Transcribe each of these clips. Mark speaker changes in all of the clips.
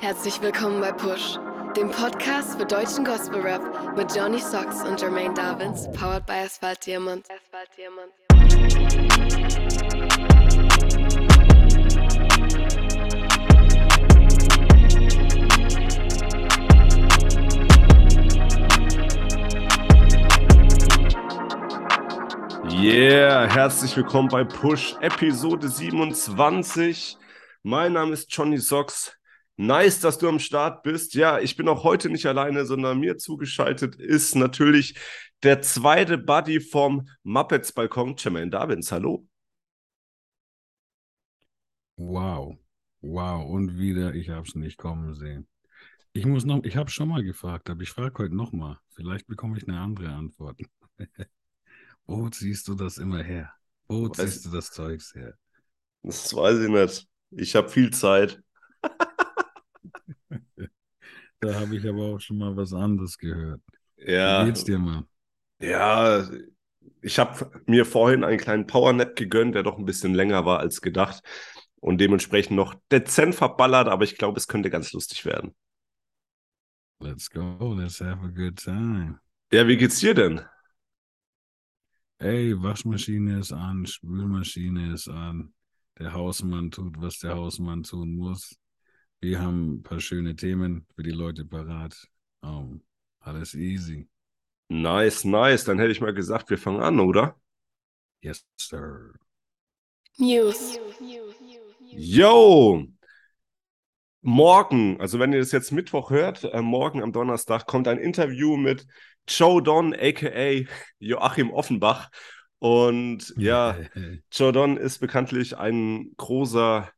Speaker 1: Herzlich willkommen bei Push, dem Podcast für deutschen Gospel Rap mit Johnny Socks und Jermaine Davins, powered by Asphalt Diamond. Asphalt Diamond.
Speaker 2: Yeah, herzlich willkommen bei Push Episode 27. Mein Name ist Johnny Socks. Nice, dass du am Start bist. Ja, ich bin auch heute nicht alleine, sondern mir zugeschaltet ist natürlich der zweite Buddy vom Muppets Balkon, Jermaine Davins. Hallo.
Speaker 3: Wow. Wow. Und wieder, ich habe es nicht kommen sehen. Ich muss noch, ich habe schon mal gefragt, aber ich frage heute nochmal. Vielleicht bekomme ich eine andere Antwort. Wo ziehst du das immer her? Wo ziehst du das Zeugs her?
Speaker 2: Das weiß ich nicht. Ich habe viel Zeit.
Speaker 3: Da habe ich aber auch schon mal was anderes gehört.
Speaker 2: Ja,
Speaker 3: Wie geht's dir, Mann?
Speaker 2: ja, ich habe mir vorhin einen kleinen Powernap gegönnt, der doch ein bisschen länger war als gedacht und dementsprechend noch dezent verballert, aber ich glaube, es könnte ganz lustig werden.
Speaker 3: Let's go, let's have a good time.
Speaker 2: Ja, wie geht's dir denn?
Speaker 3: Ey, Waschmaschine ist an, Spülmaschine ist an. Der Hausmann tut, was der Hausmann tun muss. Wir haben ein paar schöne Themen für die Leute parat. Um, alles easy.
Speaker 2: Nice, nice. Dann hätte ich mal gesagt, wir fangen an, oder?
Speaker 3: Yes, sir.
Speaker 1: News.
Speaker 2: Yo! Morgen, also wenn ihr das jetzt Mittwoch hört, äh, morgen am Donnerstag kommt ein Interview mit Joe Don, aka Joachim Offenbach. Und ja, Joe Don ist bekanntlich ein großer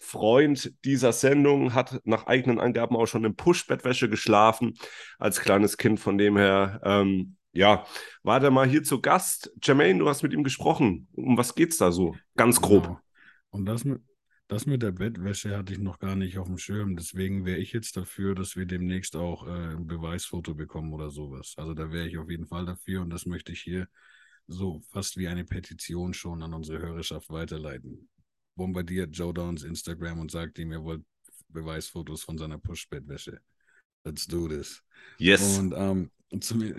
Speaker 2: Freund dieser Sendung, hat nach eigenen Angaben auch schon in Push-Bettwäsche geschlafen als kleines Kind. Von dem her, ähm, ja, war der mal hier zu Gast. Jermaine, du hast mit ihm gesprochen. Um was geht's da so? Ganz grob.
Speaker 3: Genau. Und das mit, das mit der Bettwäsche hatte ich noch gar nicht auf dem Schirm. Deswegen wäre ich jetzt dafür, dass wir demnächst auch äh, ein Beweisfoto bekommen oder sowas. Also da wäre ich auf jeden Fall dafür und das möchte ich hier so fast wie eine Petition schon an unsere Hörerschaft weiterleiten. Bombardiert Joe Downs Instagram und sagt ihm, ihr wollt Beweisfotos von seiner Push-Bettwäsche. Let's do this.
Speaker 2: Yes.
Speaker 3: Und, ähm, zum,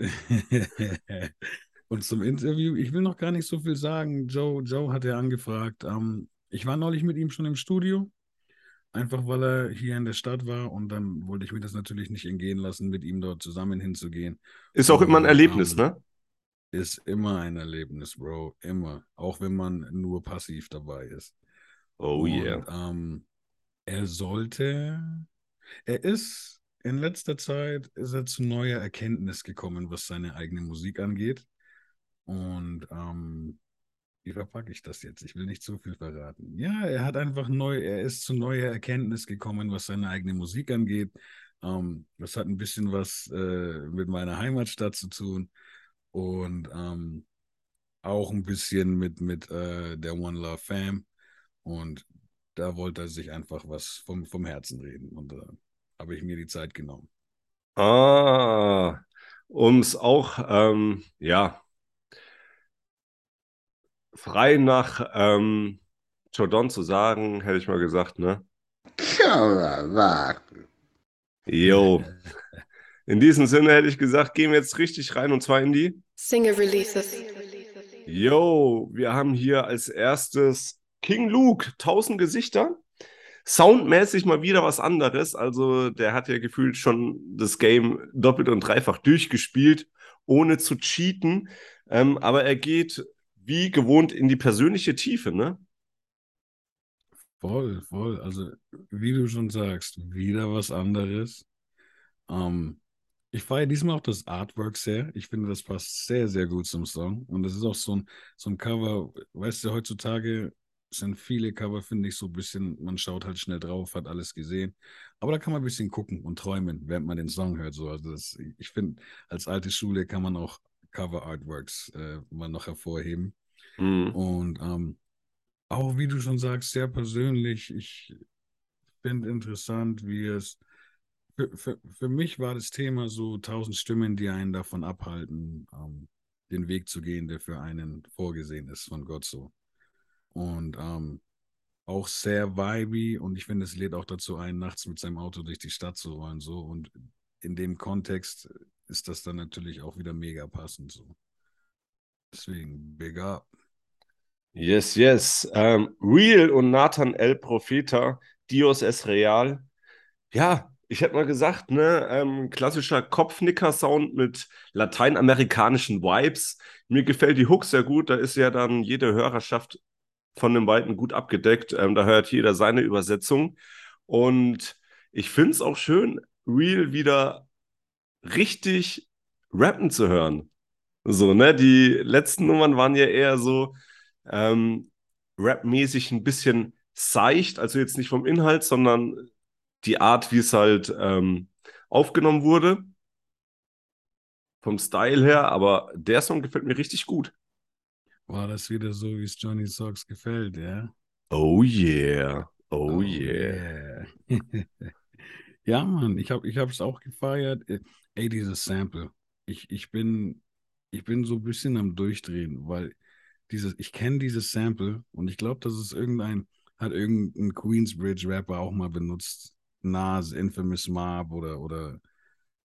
Speaker 3: und zum Interview, ich will noch gar nicht so viel sagen. Joe, Joe hat ja angefragt. Ähm, ich war neulich mit ihm schon im Studio, einfach weil er hier in der Stadt war und dann wollte ich mir das natürlich nicht entgehen lassen, mit ihm dort zusammen hinzugehen.
Speaker 2: Ist auch immer ein
Speaker 3: Und,
Speaker 2: Erlebnis,
Speaker 3: ähm,
Speaker 2: ne?
Speaker 3: Ist immer ein Erlebnis, Bro. Immer. Auch wenn man nur passiv dabei ist.
Speaker 2: Oh
Speaker 3: Und,
Speaker 2: yeah.
Speaker 3: ähm, er sollte, er ist in letzter Zeit ist er zu neuer Erkenntnis gekommen, was seine eigene Musik angeht. Und ähm, wie verpacke ich das jetzt? Ich will nicht zu viel verraten. Ja, er hat einfach neu, er ist zu neuer Erkenntnis gekommen, was seine eigene Musik angeht. Ähm, das hat ein bisschen was äh, mit meiner Heimatstadt zu tun und ähm, auch ein bisschen mit, mit äh, der One Love Fam. Und da wollte er sich einfach was vom, vom Herzen reden. Und da habe ich mir die Zeit genommen.
Speaker 2: Ah, um es auch, ähm, ja, frei nach ähm, Jordan zu sagen, hätte ich mal gesagt, ne? Jo. In diesem Sinne hätte ich gesagt, gehen wir jetzt richtig rein und zwar in die.
Speaker 1: Single Releases.
Speaker 2: Yo, wir haben hier als erstes King Luke, 1000 Gesichter. Soundmäßig mal wieder was anderes. Also, der hat ja gefühlt schon das Game doppelt und dreifach durchgespielt, ohne zu cheaten. Ähm, aber er geht wie gewohnt in die persönliche Tiefe, ne?
Speaker 3: Voll, voll. Also, wie du schon sagst, wieder was anderes. Ähm, ich feiere diesmal auch das Artwork sehr. Ich finde, das passt sehr, sehr gut zum Song. Und das ist auch so ein, so ein Cover, weißt du, heutzutage sind viele Cover, finde ich, so ein bisschen, man schaut halt schnell drauf, hat alles gesehen. Aber da kann man ein bisschen gucken und träumen, während man den Song hört. So. Also das, ich finde, als alte Schule kann man auch Cover-Artworks äh, mal noch hervorheben.
Speaker 2: Mhm.
Speaker 3: Und ähm, auch wie du schon sagst, sehr persönlich. Ich finde interessant, wie es. Für, für, für mich war das Thema so tausend Stimmen, die einen davon abhalten, ähm, den Weg zu gehen, der für einen vorgesehen ist von Gott so. Und ähm, auch sehr vibey und ich finde, es lädt auch dazu ein, nachts mit seinem Auto durch die Stadt zu rollen. So. Und in dem Kontext ist das dann natürlich auch wieder mega passend. So. Deswegen, big up.
Speaker 2: Yes, yes. Ähm, Real und Nathan El Profeta, Dios es Real. Ja, ich hätte mal gesagt, ne, ähm, klassischer Kopfnicker-Sound mit lateinamerikanischen Vibes. Mir gefällt die Hook sehr gut. Da ist ja dann jede Hörerschaft von den beiden gut abgedeckt. Ähm, da hört jeder seine Übersetzung. Und ich finde es auch schön, Real wieder richtig rappen zu hören. So, ne? Die letzten Nummern waren ja eher so ähm, rapmäßig ein bisschen seicht, also jetzt nicht vom Inhalt, sondern die Art, wie es halt ähm, aufgenommen wurde. Vom Style her, aber der Song gefällt mir richtig gut.
Speaker 3: War das wieder so, wie es Johnny Socks gefällt, ja?
Speaker 2: Oh yeah. Oh, oh yeah.
Speaker 3: yeah. ja, Mann, ich habe es auch gefeiert. Ey, dieses Sample. Ich, ich, bin, ich bin so ein bisschen am Durchdrehen, weil dieses, ich kenne dieses Sample und ich glaube, dass es irgendein, hat irgendein Queensbridge-Rapper auch mal benutzt. Nas, Infamous Mob oder, oder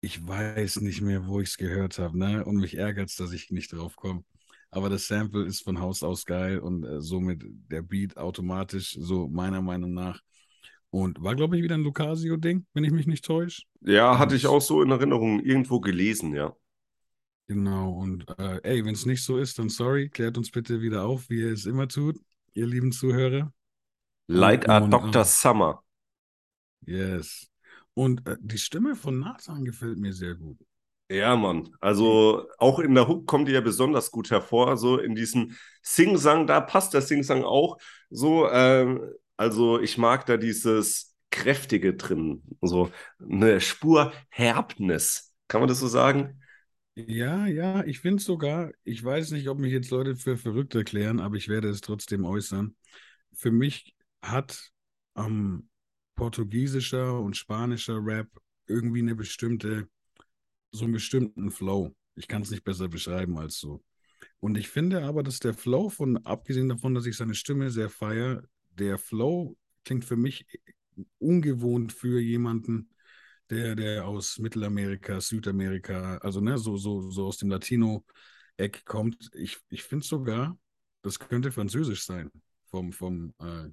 Speaker 3: ich weiß nicht mehr, wo ich es gehört habe, ne? Und mich ärgert es, dass ich nicht drauf komme. Aber das Sample ist von Haus aus geil und äh, somit der Beat automatisch, so meiner Meinung nach. Und war, glaube ich, wieder ein Lucasio-Ding, wenn ich mich nicht täusche.
Speaker 2: Ja, hatte ich auch so in Erinnerung irgendwo gelesen, ja.
Speaker 3: Genau, und äh, ey, wenn es nicht so ist, dann sorry, klärt uns bitte wieder auf, wie ihr es immer tut, ihr lieben Zuhörer.
Speaker 2: Like a Dr. Uh, Summer.
Speaker 3: Yes. Und äh, die Stimme von Nathan gefällt mir sehr gut.
Speaker 2: Ja, Mann. Also auch in der Hook kommt die ja besonders gut hervor. So in diesem Sing-Sang, da passt der Sing-Sang auch so. Äh, also ich mag da dieses Kräftige drin. So eine Spur Herbnis. Kann man das so sagen?
Speaker 3: Ja, ja, ich finde sogar, ich weiß nicht, ob mich jetzt Leute für verrückt erklären, aber ich werde es trotzdem äußern. Für mich hat ähm, portugiesischer und spanischer Rap irgendwie eine bestimmte, so einen bestimmten Flow. Ich kann es nicht besser beschreiben als so. Und ich finde aber, dass der Flow von, abgesehen davon, dass ich seine Stimme sehr feiere, der Flow klingt für mich ungewohnt für jemanden, der, der aus Mittelamerika, Südamerika, also ne, so, so, so aus dem Latino-Eck kommt. Ich, ich finde sogar, das könnte Französisch sein, vom, vom äh,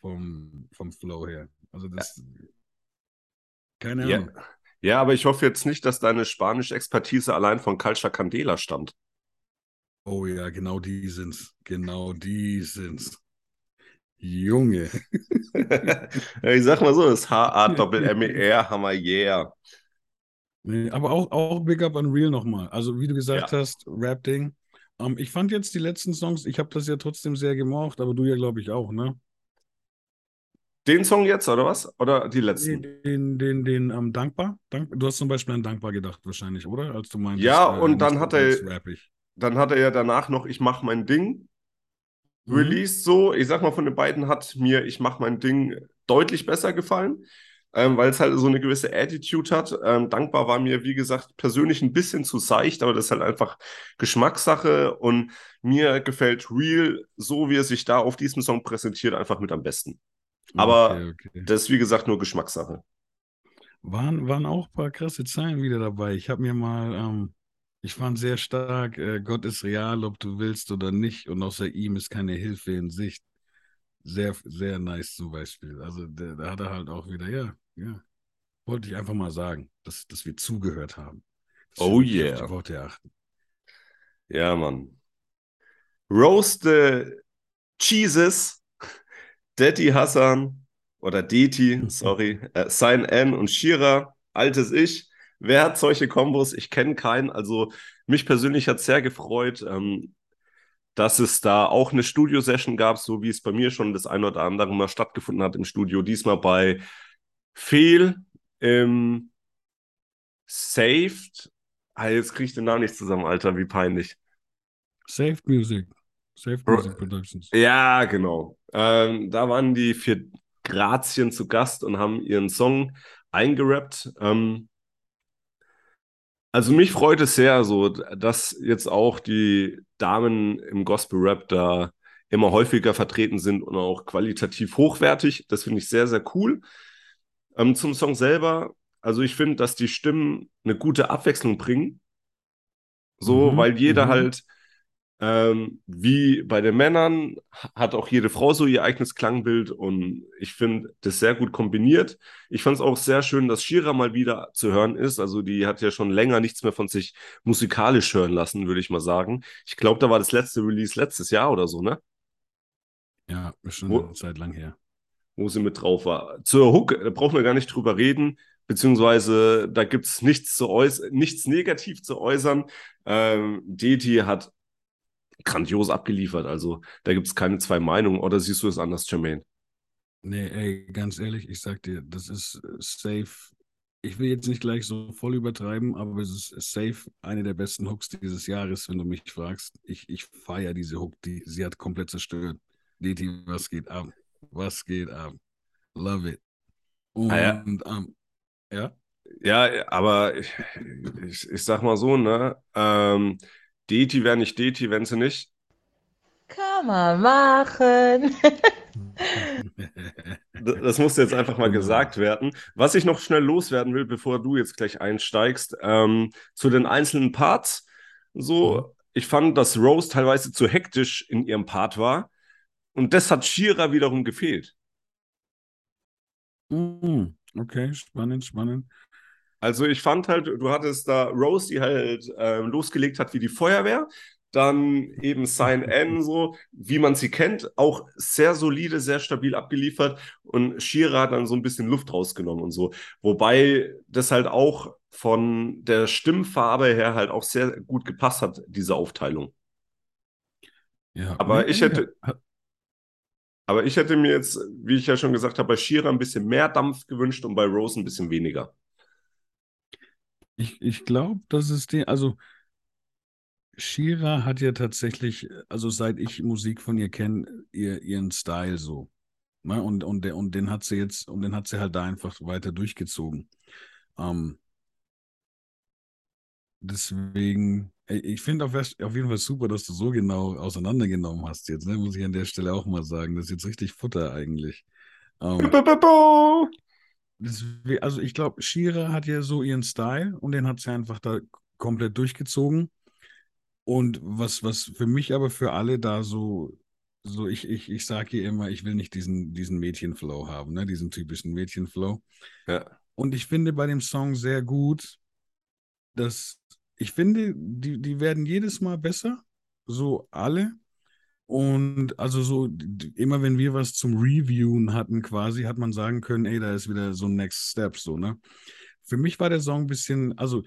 Speaker 3: vom, vom Flow her. Also das. Ja. Keine Ahnung.
Speaker 2: Ja. Ja, aber ich hoffe jetzt nicht, dass deine Spanisch-Expertise allein von Calcha Candela stammt.
Speaker 3: Oh ja, genau die sind's. Genau die sind's. Junge.
Speaker 2: ich sag mal so, das H-A-Doppel-M-E-R, Hammer, yeah.
Speaker 3: Nee, aber auch, auch Big Up Unreal nochmal. Also, wie du gesagt ja. hast, Rap-Ding. Um, ähm, ich fand jetzt die letzten Songs, ich habe das ja trotzdem sehr gemocht, aber du ja, glaube ich, auch, ne?
Speaker 2: Den Song jetzt, oder was? Oder die letzten?
Speaker 3: Den, den, den, den ähm, Dankbar? Dank, du hast zum Beispiel an Dankbar gedacht, wahrscheinlich, oder? Als du meintest,
Speaker 2: ja, äh, und dann hat er, dann hat er ja danach noch Ich mach mein Ding mhm. released so. Ich sag mal, von den beiden hat mir Ich mach mein Ding deutlich besser gefallen, ähm, weil es halt so eine gewisse Attitude hat. Ähm, Dankbar war mir, wie gesagt, persönlich ein bisschen zu seicht, aber das ist halt einfach Geschmackssache und mir gefällt Real, so wie er sich da auf diesem Song präsentiert, einfach mit am besten. Aber okay, okay. das ist wie gesagt nur Geschmackssache.
Speaker 3: Waren, waren auch ein paar krasse Zeilen wieder dabei. Ich habe mir mal, ähm, ich fand sehr stark, äh, Gott ist real, ob du willst oder nicht, und außer ihm ist keine Hilfe in Sicht. Sehr, sehr nice zum Beispiel. Also da hat er halt auch wieder, ja, ja. Wollte ich einfach mal sagen, dass, dass wir zugehört haben.
Speaker 2: oh yeah.
Speaker 3: Auf Worte achten.
Speaker 2: Ja, Mann. Roast the Cheeses Daddy Hassan oder Deti, sorry, äh, Sein N und Shira, altes Ich. Wer hat solche Kombos? Ich kenne keinen. Also mich persönlich hat es sehr gefreut, ähm, dass es da auch eine Studio-Session gab, so wie es bei mir schon das ein oder andere Mal stattgefunden hat im Studio. Diesmal bei Fehl im Saved. Ah, jetzt kriege ich den Namen nicht zusammen, Alter, wie peinlich.
Speaker 3: Saved Music. Saved Music Productions.
Speaker 2: Ja, genau. Ähm, da waren die vier Grazien zu Gast und haben ihren Song eingerappt. Ähm, also mich freut es sehr, so, dass jetzt auch die Damen im Gospel-Rap da immer häufiger vertreten sind und auch qualitativ hochwertig. Das finde ich sehr, sehr cool. Ähm, zum Song selber, also ich finde, dass die Stimmen eine gute Abwechslung bringen. So, mhm, weil jeder mhm. halt ähm, wie bei den Männern hat auch jede Frau so ihr eigenes Klangbild und ich finde das sehr gut kombiniert. Ich fand es auch sehr schön, dass Shira mal wieder zu hören ist. Also die hat ja schon länger nichts mehr von sich musikalisch hören lassen, würde ich mal sagen. Ich glaube, da war das letzte Release letztes Jahr oder so, ne?
Speaker 3: Ja, schon wo, eine Zeit lang her.
Speaker 2: Wo sie mit drauf war. Zur Hook, da brauchen wir gar nicht drüber reden beziehungsweise da gibt es nichts, nichts negativ zu äußern. Ähm, Deti hat grandios abgeliefert. Also da gibt es keine zwei Meinungen. Oder siehst du es anders, Jermaine?
Speaker 3: Nee, ey, ganz ehrlich, ich sag dir, das ist äh, safe. Ich will jetzt nicht gleich so voll übertreiben, aber es ist safe eine der besten Hooks dieses Jahres, wenn du mich fragst. Ich, ich feiere diese Hook, die sie hat komplett zerstört. DT, was geht ab? Was geht ab? Love it. Und, ah, ja. Um, ähm, ja.
Speaker 2: Ja, aber ich, ich, ich, sag mal so, ne? Ähm, Deti wäre nicht Deti, wenn sie nicht.
Speaker 4: Kann man machen.
Speaker 2: das musste jetzt einfach mal gesagt werden. Was ich noch schnell loswerden will, bevor du jetzt gleich einsteigst, ähm, zu den einzelnen Parts. So, mhm. ich fand, dass Rose teilweise zu hektisch in ihrem Part war. Und das hat Shira wiederum gefehlt.
Speaker 3: Mhm. Okay, spannend, spannend.
Speaker 2: Also ich fand halt, du hattest da Rose, die halt äh, losgelegt hat wie die Feuerwehr. Dann eben Sign N, so wie man sie kennt, auch sehr solide, sehr stabil abgeliefert. Und Shira hat dann so ein bisschen Luft rausgenommen und so. Wobei das halt auch von der Stimmfarbe her halt auch sehr gut gepasst hat, diese Aufteilung. Ja, aber ich hätte, aber ich hätte mir jetzt, wie ich ja schon gesagt habe, bei Shira ein bisschen mehr Dampf gewünscht und bei Rose ein bisschen weniger.
Speaker 3: Ich, ich glaube, das ist die, also Shira hat ja tatsächlich, also seit ich Musik von ihr kenne, ihr, ihren Style so. Ne? Und, und, der, und den hat sie jetzt, und den hat sie halt da einfach weiter durchgezogen. Ähm, deswegen, ich finde auf, auf, jeden Fall super, dass du so genau auseinandergenommen hast jetzt, ne? muss ich an der Stelle auch mal sagen. Das ist jetzt richtig Futter eigentlich. Ähm, also ich glaube, Shira hat ja so ihren Style und den hat sie einfach da komplett durchgezogen. Und was, was für mich aber für alle da so, so ich, ich, ich sage hier immer, ich will nicht diesen, diesen Mädchenflow haben, ne? diesen typischen Mädchenflow. Ja. Und ich finde bei dem Song sehr gut, dass ich finde, die, die werden jedes Mal besser, so alle. Und also so, immer wenn wir was zum Reviewen hatten, quasi, hat man sagen können, ey, da ist wieder so ein Next Step, so, ne? Für mich war der Song ein bisschen, also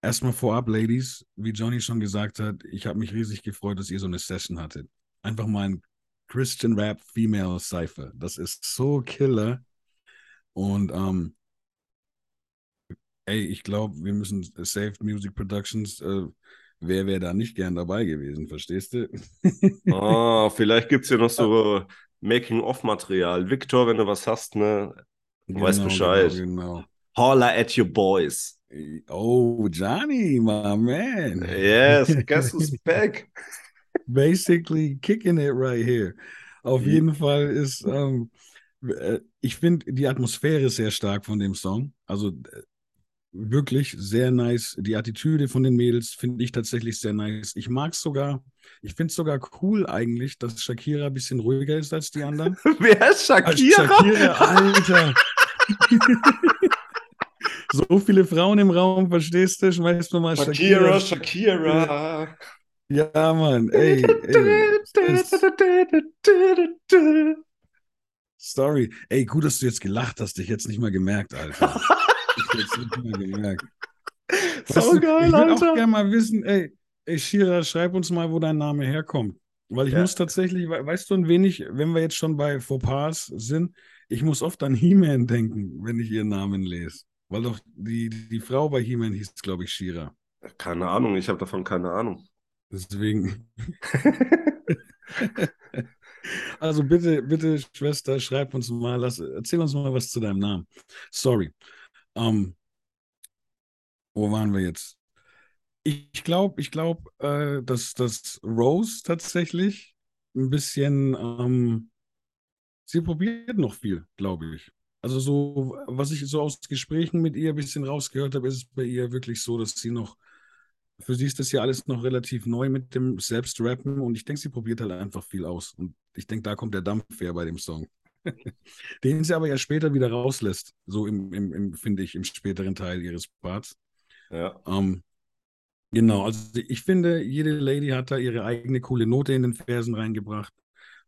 Speaker 3: erstmal vorab, Ladies, wie Johnny schon gesagt hat, ich habe mich riesig gefreut, dass ihr so eine Session hattet. Einfach mal ein Christian Rap Female Cypher. Das ist so killer. Und ähm, ey, ich glaube, wir müssen Saved Music Productions äh, wer wäre da nicht gern dabei gewesen, verstehst du?
Speaker 2: oh, vielleicht gibt es ja noch so Making-of-Material. Victor, wenn du was hast, ne? Du genau, weißt Bescheid. Genau, genau. Holla at your boys.
Speaker 3: Oh, Johnny, my man.
Speaker 2: Yes, guess who's back?
Speaker 3: Basically kicking it right here. Auf jeden Fall ist, ähm, äh, ich finde die Atmosphäre sehr stark von dem Song. Also wirklich sehr nice. Die Attitüde von den Mädels finde ich tatsächlich sehr nice. Ich mag es sogar, ich finde es sogar cool eigentlich, dass Shakira ein bisschen ruhiger ist als die anderen.
Speaker 2: Wer ist Shakira?
Speaker 3: Shakira, Alter. so viele Frauen im Raum, verstehst du? Schmeißt du mal
Speaker 2: Shakira. Shakira, Shakira.
Speaker 3: Ja, Mann, ey. ey Sorry. Ey, gut, dass du jetzt gelacht hast. Ich jetzt nicht mal gemerkt, Alter. Ich jetzt nicht mal gemerkt. So geil, ich würde auch gerne mal wissen, ey, ey, Shira, schreib uns mal, wo dein Name herkommt. Weil ich ja. muss tatsächlich, weißt du ein wenig, wenn wir jetzt schon bei Fauxpas sind, ich muss oft an He-Man denken, wenn ich ihren Namen lese. Weil doch die, die Frau bei He-Man hieß, glaube ich, Shira.
Speaker 2: Keine Ahnung, ich habe davon keine Ahnung.
Speaker 3: Deswegen. also bitte, bitte, Schwester, schreib uns mal, lass, erzähl uns mal was zu deinem Namen. Sorry. Ähm, wo waren wir jetzt? Ich glaube, ich glaube, äh, dass, dass Rose tatsächlich ein bisschen, ähm, sie probiert noch viel, glaube ich. Also so, was ich so aus Gesprächen mit ihr ein bisschen rausgehört habe, ist es bei ihr wirklich so, dass sie noch, für sie ist das ja alles noch relativ neu mit dem Selbstrappen und ich denke, sie probiert halt einfach viel aus. Und ich denke, da kommt der Dampf her bei dem Song. Den sie aber ja später wieder rauslässt, so im, im, im finde ich, im späteren Teil ihres Parts.
Speaker 2: Ja.
Speaker 3: Ähm, genau, also ich finde, jede Lady hat da ihre eigene coole Note in den Versen reingebracht.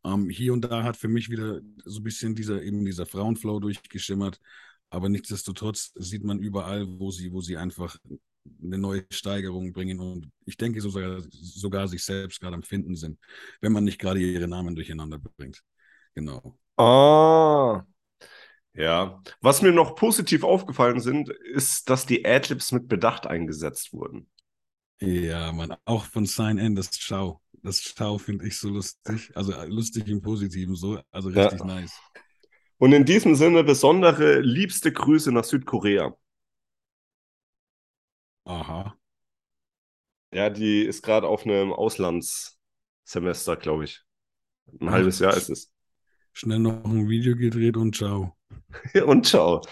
Speaker 3: Ähm, hier und da hat für mich wieder so ein bisschen dieser, eben dieser Frauenflow durchgeschimmert. Aber nichtsdestotrotz sieht man überall, wo sie, wo sie einfach eine neue Steigerung bringen und ich denke sogar, sogar sich selbst gerade am Finden sind, wenn man nicht gerade ihre Namen durcheinander bringt. Genau.
Speaker 2: Ah. Ja. Was mir noch positiv aufgefallen sind, ist, dass die Adlibs mit Bedacht eingesetzt wurden.
Speaker 3: Ja, man, auch von Sign N, das Ciao. Das Ciao finde ich so lustig. Also äh, lustig im Positiven so. Also richtig
Speaker 2: Ja.
Speaker 3: nice.
Speaker 2: Und in diesem Sinne besondere liebste Grüße nach Südkorea.
Speaker 3: Aha.
Speaker 2: Ja, die ist gerade auf einem Auslandssemester, glaube ich. Ein
Speaker 3: Ach,
Speaker 2: halbes Jahr ist es.
Speaker 3: Schnell noch ein Video gedreht und ciao.
Speaker 2: Und ciao.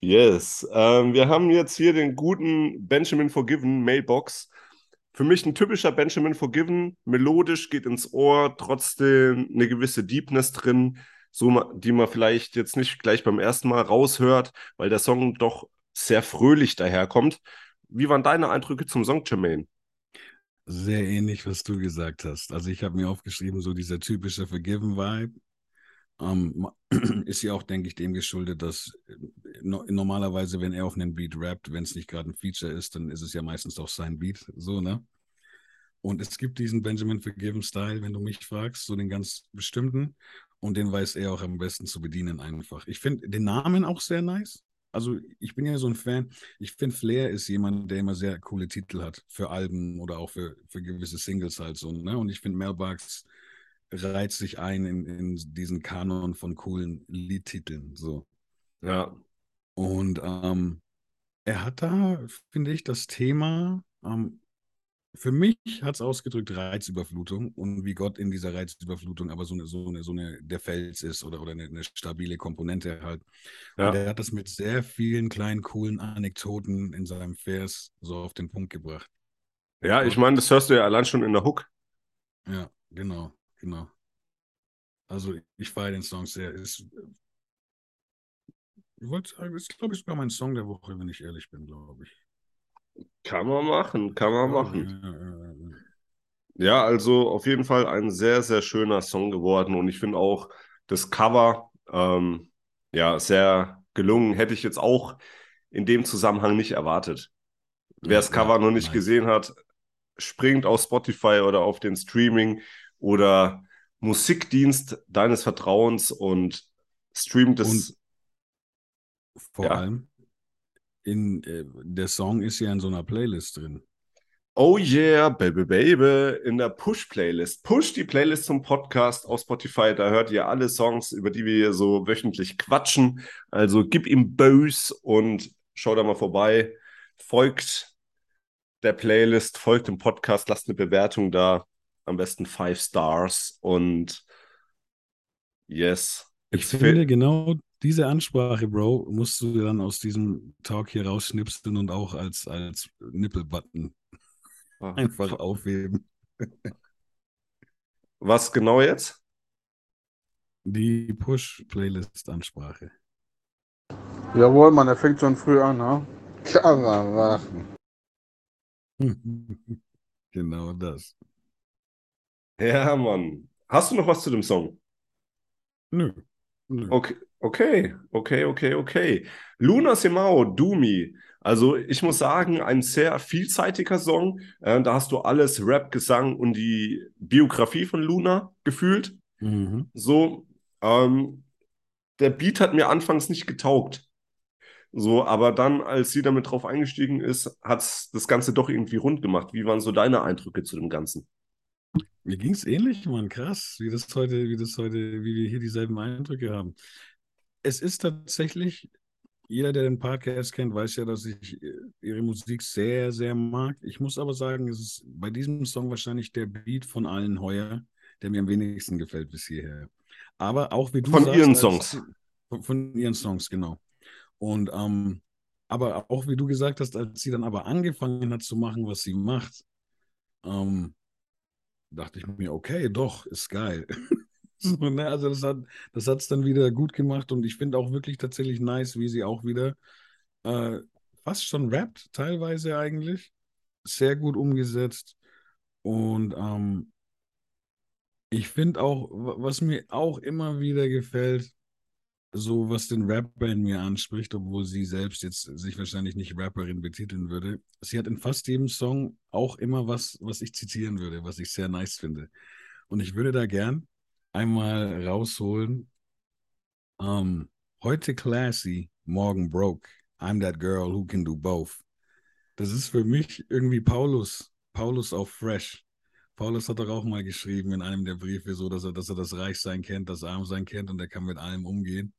Speaker 2: Yes. Ähm, wir haben jetzt hier den guten Benjamin Forgiven Mailbox. Für mich ein typischer Benjamin Forgiven. Melodisch geht ins Ohr, trotzdem eine gewisse Deepness drin, so die man vielleicht jetzt nicht gleich beim ersten Mal raushört, weil der Song doch sehr fröhlich daherkommt. Wie waren deine Eindrücke zum Song, Jermaine?
Speaker 3: Sehr ähnlich, was du gesagt hast. Also ich habe mir aufgeschrieben, so dieser typische Forgiven-Vibe. Ähm, ist ja auch, denke ich, dem geschuldet, dass äh, no normalerweise, wenn er auf einen Beat rappt, wenn es nicht gerade ein Feature ist, dann ist es ja meistens auch sein Beat, so, ne? Und es gibt diesen Benjamin Forgiven-Style, wenn du mich fragst, so den ganz bestimmten. Und den weiß er auch am besten zu bedienen einfach. Ich finde den Namen auch sehr nice. Also ich bin ja so ein Fan. Ich finde, Flair ist jemand, der immer sehr coole Titel hat für Alben oder auch für, für gewisse Singles halt so. Ne? Und ich finde, Mailbox reiht sich ein in, in diesen Kanon von coolen Liedtiteln. So.
Speaker 2: Ja,
Speaker 3: Und ähm, er hat da, finde ich, das Thema, ähm, für mich hat es ausgedrückt Reizüberflutung und wie Gott in dieser Reizüberflutung aber so eine, so eine, so eine der Fels ist oder, oder eine, eine stabile Komponente halt.
Speaker 2: ja.
Speaker 3: Und er hat das mit sehr vielen kleinen, coolen Anekdoten in seinem Vers so auf den Punkt gebracht.
Speaker 2: Ja, ich meine, das hörst du ja allein schon in der Hook.
Speaker 3: Ja, genau, genau. Also ich feiere den Song sehr. Ist, ich wollte sagen, ist, glaube ich, sogar mein Song der Woche, wenn ich ehrlich bin, glaube ich.
Speaker 2: Kann man machen, kann man machen.
Speaker 3: ja,
Speaker 2: also auf jeden Fall ein sehr, sehr schöner Song geworden und ich finde auch das Cover ähm, ja sehr gelungen. Hätte ich jetzt auch in dem Zusammenhang nicht erwartet. Wer das Cover noch nicht gesehen hat, springt auf Spotify oder auf den Streaming oder Musikdienst deines Vertrauens und streamt es.
Speaker 3: Vor
Speaker 2: Ja.
Speaker 3: allem, in, äh, der Song ist ja in so einer Playlist drin.
Speaker 2: Oh yeah, baby, baby, in der Push-Playlist. Push die Playlist zum Podcast auf Spotify. Da hört ihr alle Songs, über die wir hier so wöchentlich quatschen. Also gib ihm Bös und schau da mal vorbei. Folgt der Playlist, folgt dem Podcast, lasst eine Bewertung da. Am besten five Stars und yes.
Speaker 3: Ich finde, genau diese Ansprache, Bro, musst du dann aus diesem Talk hier rausschnipseln und auch als, als Nippelbutton einfach aufheben.
Speaker 2: Was genau jetzt?
Speaker 3: Die Push-Playlist-Ansprache.
Speaker 5: Jawohl, Mann, er fängt schon früh an, man machen.
Speaker 3: genau das.
Speaker 2: Ja, Mann. Hast du noch was zu dem Song?
Speaker 3: Nö. Nö.
Speaker 2: Okay, okay, okay, okay, okay. Luna Semao, Dumi. Also ich muss sagen, ein sehr vielseitiger Song. Äh, da hast du alles, Rap, Gesang und die Biografie von Luna gefühlt.
Speaker 3: Mhm.
Speaker 2: So, ähm, der Beat hat mir anfangs nicht getaugt. So, aber dann, als sie damit drauf eingestiegen ist, hat das Ganze doch irgendwie rund gemacht. Wie waren so deine Eindrücke zu dem Ganzen?
Speaker 3: Mir ging es ähnlich, Mann, krass, wie das heute, wie das heute, wie wir hier dieselben Eindrücke haben. Es ist tatsächlich jeder, der den Podcast kennt, weiß ja, dass ich äh, ihre Musik sehr, sehr mag. Ich muss aber sagen, es ist bei diesem Song wahrscheinlich der Beat von allen heuer, der mir am wenigsten gefällt bis hierher. Aber auch wie du
Speaker 2: Von
Speaker 3: sagst,
Speaker 2: ihren Songs.
Speaker 3: Von, von ihren Songs, genau. Und ähm, aber auch wie du gesagt hast, als sie dann aber angefangen hat zu machen, was sie macht, ähm, dachte ich mir, okay, doch, ist geil. so, ne? Also das hat das dann wieder gut gemacht und ich finde auch wirklich tatsächlich nice, wie sie auch wieder äh, fast schon rappt, teilweise eigentlich. Sehr gut umgesetzt. Und ähm, ich finde auch, wa- was mir auch immer wieder gefällt, so was den Rapper in mir anspricht, obwohl sie selbst jetzt sich wahrscheinlich nicht Rapperin betiteln würde. Sie hat in fast jedem Song auch immer was, was ich zitieren würde, was ich sehr nice finde. Und ich würde da gern einmal rausholen. Ähm, heute classy, morgen broke. I'm that girl who can do both. Das ist für mich irgendwie Paulus, Paulus auf Fresh. Paulus hat doch auch mal geschrieben in einem der Briefe so, dass er, dass er das Reichsein kennt, das Armsein kennt und er kann mit allem umgehen.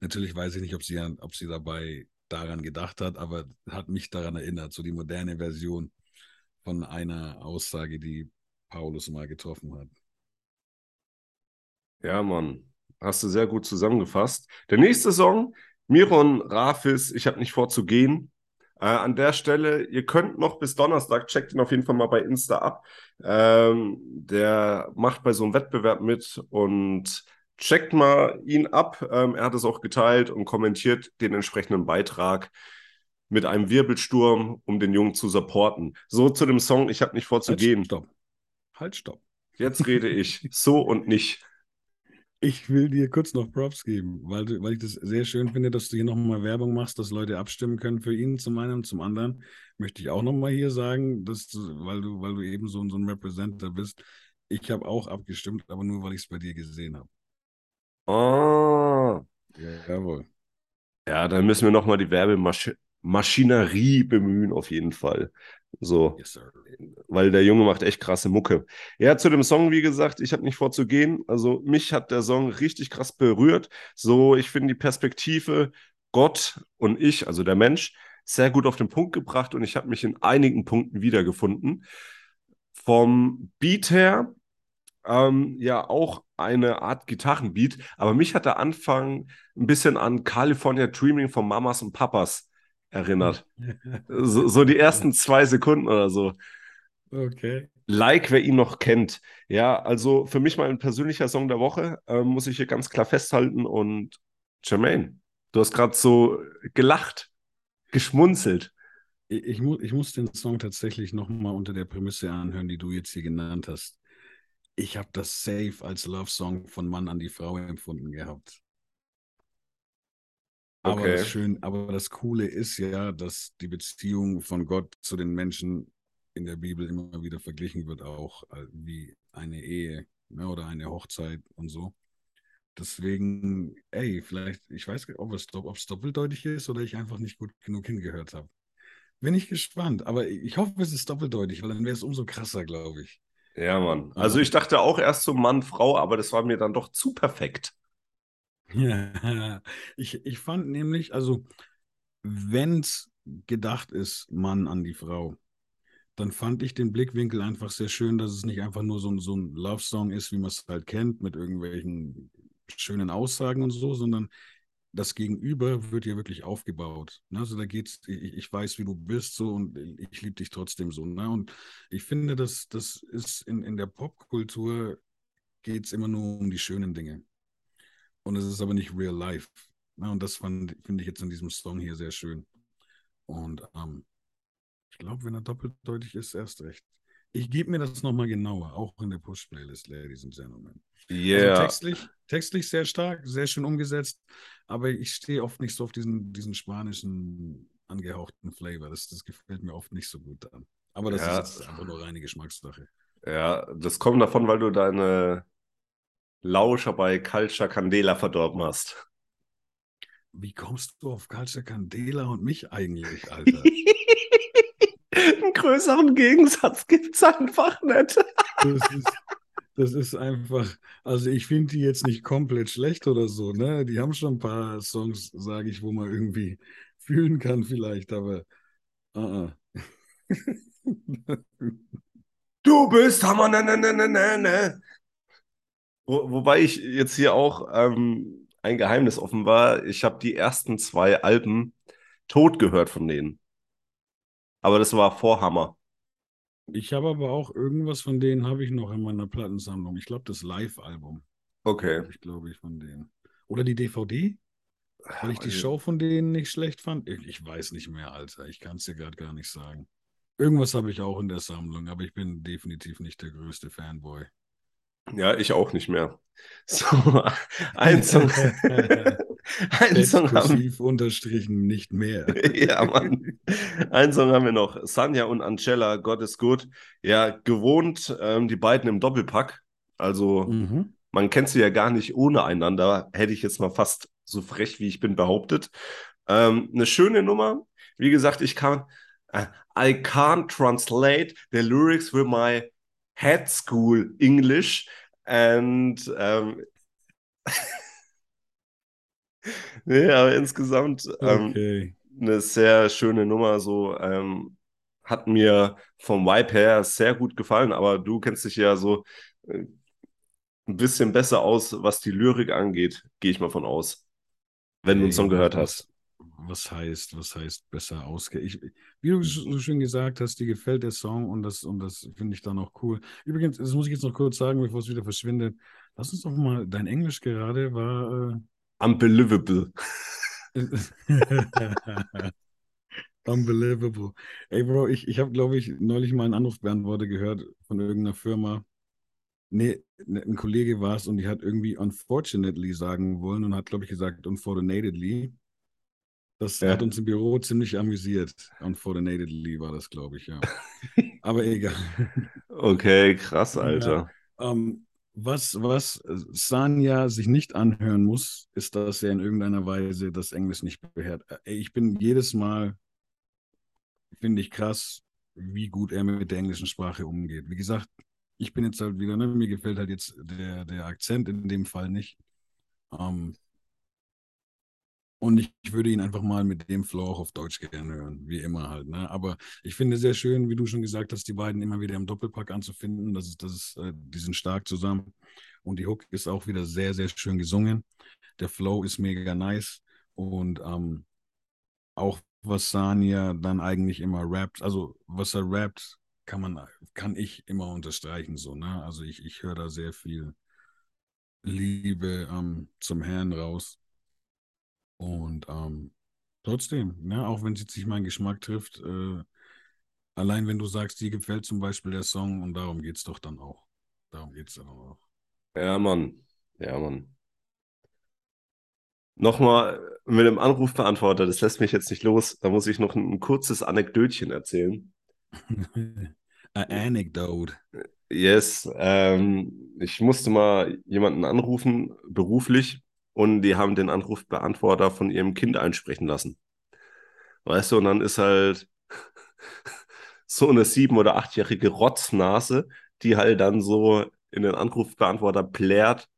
Speaker 3: Natürlich weiß ich nicht, ob sie, ob sie dabei daran gedacht hat, aber hat mich daran erinnert, so die moderne Version von einer Aussage, die Paulus mal getroffen hat.
Speaker 2: Ja, Mann. Hast du sehr gut zusammengefasst. Der nächste Song, Miron Rafis, ich habe nicht vor zu gehen. Äh, an der Stelle, ihr könnt noch bis Donnerstag, checkt ihn auf jeden Fall mal bei Insta ab. Ähm, der macht bei so einem Wettbewerb mit und checkt mal ihn ab. Ähm, er hat es auch geteilt und kommentiert den entsprechenden Beitrag mit einem Wirbelsturm, um den Jungen zu supporten. So zu dem Song, ich habe nicht vor zu
Speaker 3: Halt,
Speaker 2: gehen.
Speaker 3: stopp. Halt, stopp.
Speaker 2: Jetzt rede ich. So und nicht.
Speaker 3: Ich will dir kurz noch Props geben, weil, du, weil ich das sehr schön finde, dass du hier nochmal Werbung machst, dass Leute abstimmen können für ihn zum einen und zum anderen möchte ich auch nochmal hier sagen, dass du, weil du, weil du eben so, so ein Representative bist, ich habe auch abgestimmt, aber nur, weil ich es bei dir gesehen habe.
Speaker 2: Ah.
Speaker 3: Jawohl.
Speaker 2: Ja, dann müssen wir nochmal die Werbemaschinerie bemühen, auf jeden Fall. So,
Speaker 3: Yes,
Speaker 2: weil der Junge macht echt krasse Mucke. Ja, zu dem Song, wie gesagt, ich habe nicht vor zu gehen. Also, mich hat der Song richtig krass berührt. So, ich finde die Perspektive Gott und ich, also der Mensch, sehr gut auf den Punkt gebracht und ich habe mich in einigen Punkten wiedergefunden. Vom Beat her, ähm, ja, auch eine Art Gitarrenbeat, aber mich hat der Anfang ein bisschen an California Dreaming von Mamas und Papas erinnert. So, so die ersten zwei Sekunden oder so.
Speaker 3: Okay.
Speaker 2: Like, wer ihn noch kennt. Ja, also für mich mal ein persönlicher Song der Woche, ähm, muss ich hier ganz klar festhalten. Und Jermaine, du hast gerade so gelacht, geschmunzelt.
Speaker 3: Ich, ich, mu ich muss den Song tatsächlich nochmal unter der Prämisse anhören, die du jetzt hier genannt hast. Ich habe das safe als Love-Song von Mann an die Frau empfunden gehabt. Aber
Speaker 2: Okay.
Speaker 3: das schön, aber das Coole ist ja, dass die Beziehung von Gott zu den Menschen in der Bibel immer wieder verglichen wird, auch äh, wie eine Ehe ne, oder eine Hochzeit und so. Deswegen, ey, vielleicht, ich weiß nicht, ob es, ob es doppeldeutig ist oder ich einfach nicht gut genug hingehört habe. Bin ich gespannt, aber ich hoffe, es ist doppeldeutig, weil dann wäre es umso krasser, glaube ich.
Speaker 2: Ja, Mann. Also ich dachte auch erst so Mann, Frau, aber das war mir dann doch zu perfekt.
Speaker 3: Ja, ich, ich fand nämlich, also, wenn es gedacht ist, Mann an die Frau, dann fand ich den Blickwinkel einfach sehr schön, dass es nicht einfach nur so ein, so ein Love-Song ist, wie man es halt kennt, mit irgendwelchen schönen Aussagen und so, sondern das Gegenüber wird ja wirklich aufgebaut. Ne? Also da geht's, ich, ich weiß, wie du bist, so und ich liebe dich trotzdem so. Ne? Und ich finde, dass das ist in, in der Popkultur geht es immer nur um die schönen Dinge. Und es ist aber nicht real life. Ne? Und das finde ich jetzt in diesem Song hier sehr schön. Und ähm, ich glaube, wenn er doppeldeutig ist, erst recht. Ich gebe mir das nochmal genauer, auch in der Push-Playlist, Ladies and Gentlemen.
Speaker 2: Yeah.
Speaker 3: Also textlich, textlich sehr stark, sehr schön umgesetzt, aber ich stehe oft nicht so auf diesen, diesen spanischen angehauchten Flavor. Das, das gefällt mir oft nicht so gut an. Aber das
Speaker 2: Ja.
Speaker 3: ist jetzt einfach nur reine Geschmackssache.
Speaker 2: Ja, das kommt davon, weil du deine Lauscher bei Culture Candela verdorben hast.
Speaker 3: Wie kommst du auf Culture Candela und mich eigentlich, Alter?
Speaker 2: Einen größeren Gegensatz gibt's einfach nicht.
Speaker 3: Das ist, Das ist einfach, also ich finde die jetzt nicht komplett schlecht oder so, ne? Die haben schon ein paar Songs, sage ich, wo man irgendwie fühlen kann vielleicht, aber uh -uh.
Speaker 2: Du bist Hammer, ne, ne, ne, ne, ne, ne. Wo, wobei ich jetzt hier auch ähm, ein Geheimnis offen war. Ich habe die ersten zwei Alben tot gehört von denen. Aber das war vor Hammer.
Speaker 3: Ich habe aber auch irgendwas von denen habe ich noch in meiner Plattensammlung. Ich glaube, das Live-Album.
Speaker 2: Okay.
Speaker 3: Ich glaube ich von denen. Oder die DVD? Weil ich die Show von denen nicht schlecht fand. Ich, ich weiß nicht mehr, Alter. Ich kann es dir gerade gar nicht sagen. Irgendwas habe ich auch in der Sammlung, aber ich bin definitiv nicht der größte Fanboy.
Speaker 2: Ja, ich auch nicht mehr. So, ein Song. ein Song haben
Speaker 3: unterstrichen nicht mehr.
Speaker 2: ja, Mann. Ein Song haben wir noch. Sanja und Angela, Gott ist gut. Ja, gewohnt, ähm, die beiden im Doppelpack. Also, mhm. man kennt sie ja gar nicht ohne einander. Hätte ich jetzt mal fast so frech, wie ich bin, behauptet. Ähm, eine schöne Nummer. Wie gesagt, ich kann. Uh, I can't translate the lyrics with my head school English. And um, nee, aber insgesamt ähm, okay. eine sehr schöne Nummer. So ähm, hat mir vom Vibe her sehr gut gefallen, aber du kennst dich ja so äh, ein bisschen besser aus, was die Lyrik angeht, gehe ich mal von aus. Wenn hey, du uns schon gehört hast
Speaker 3: was heißt, was heißt besser ausge... Ich, wie du so schön gesagt hast, dir gefällt der Song und das, und das finde ich dann auch cool. Übrigens, das muss ich jetzt noch kurz sagen, bevor es wieder verschwindet. Lass uns doch mal, dein Englisch gerade war... Äh...
Speaker 2: Unbelievable.
Speaker 3: Unbelievable. Ey, Bro, ich, ich habe, glaube ich, neulich mal einen Anrufbeantworter gehört von irgendeiner Firma. Nee, ne, ein Kollege war es und die hat irgendwie unfortunately sagen wollen und hat, glaube ich, gesagt unfortunately. Das ja. hat uns im Büro ziemlich amüsiert. Unfortunately war das, glaube ich, ja. Aber egal.
Speaker 2: Okay, krass, Alter.
Speaker 3: Ja, ähm, was, was Sanja sich nicht anhören muss, ist, dass er in irgendeiner Weise das Englisch nicht beherrscht. Ich bin jedes Mal, finde ich krass, wie gut er mit der englischen Sprache umgeht. Wie gesagt, ich bin jetzt halt wieder, ne, mir gefällt halt jetzt der, der Akzent in dem Fall nicht. Ähm, und ich, ich, würde ihn einfach mal mit dem Flow auch auf Deutsch gerne hören, wie immer halt. Ne? Aber ich finde sehr schön, wie du schon gesagt hast, die beiden immer wieder im Doppelpack anzufinden. Das ist, das ist, äh, die sind stark zusammen. Und die Hook ist auch wieder sehr, sehr schön gesungen. Der Flow ist mega nice. Und ähm, auch was Sania dann eigentlich immer rappt, also was er rappt, kann man, kann ich immer unterstreichen. So, ne? Also ich, ich höre da sehr viel Liebe ähm, zum Herrn raus. Und ähm, trotzdem, ne, auch wenn es jetzt nicht meinen Geschmack trifft, äh, allein wenn du sagst, dir gefällt zum Beispiel der Song und darum geht es doch dann auch. Darum geht es dann auch.
Speaker 2: Ja, Mann. Ja, Mann. Nochmal mit dem Anrufbeantworter, das lässt mich jetzt nicht los. Da muss ich noch ein, ein kurzes Anekdötchen erzählen.
Speaker 3: A anecdote.
Speaker 2: Yes. Ähm, ich musste mal jemanden anrufen, beruflich, und die haben den Anrufbeantworter von ihrem Kind einsprechen lassen. Weißt du, und dann ist halt so eine sieben- oder achtjährige Rotznase, die halt dann so in den Anrufbeantworter plärt.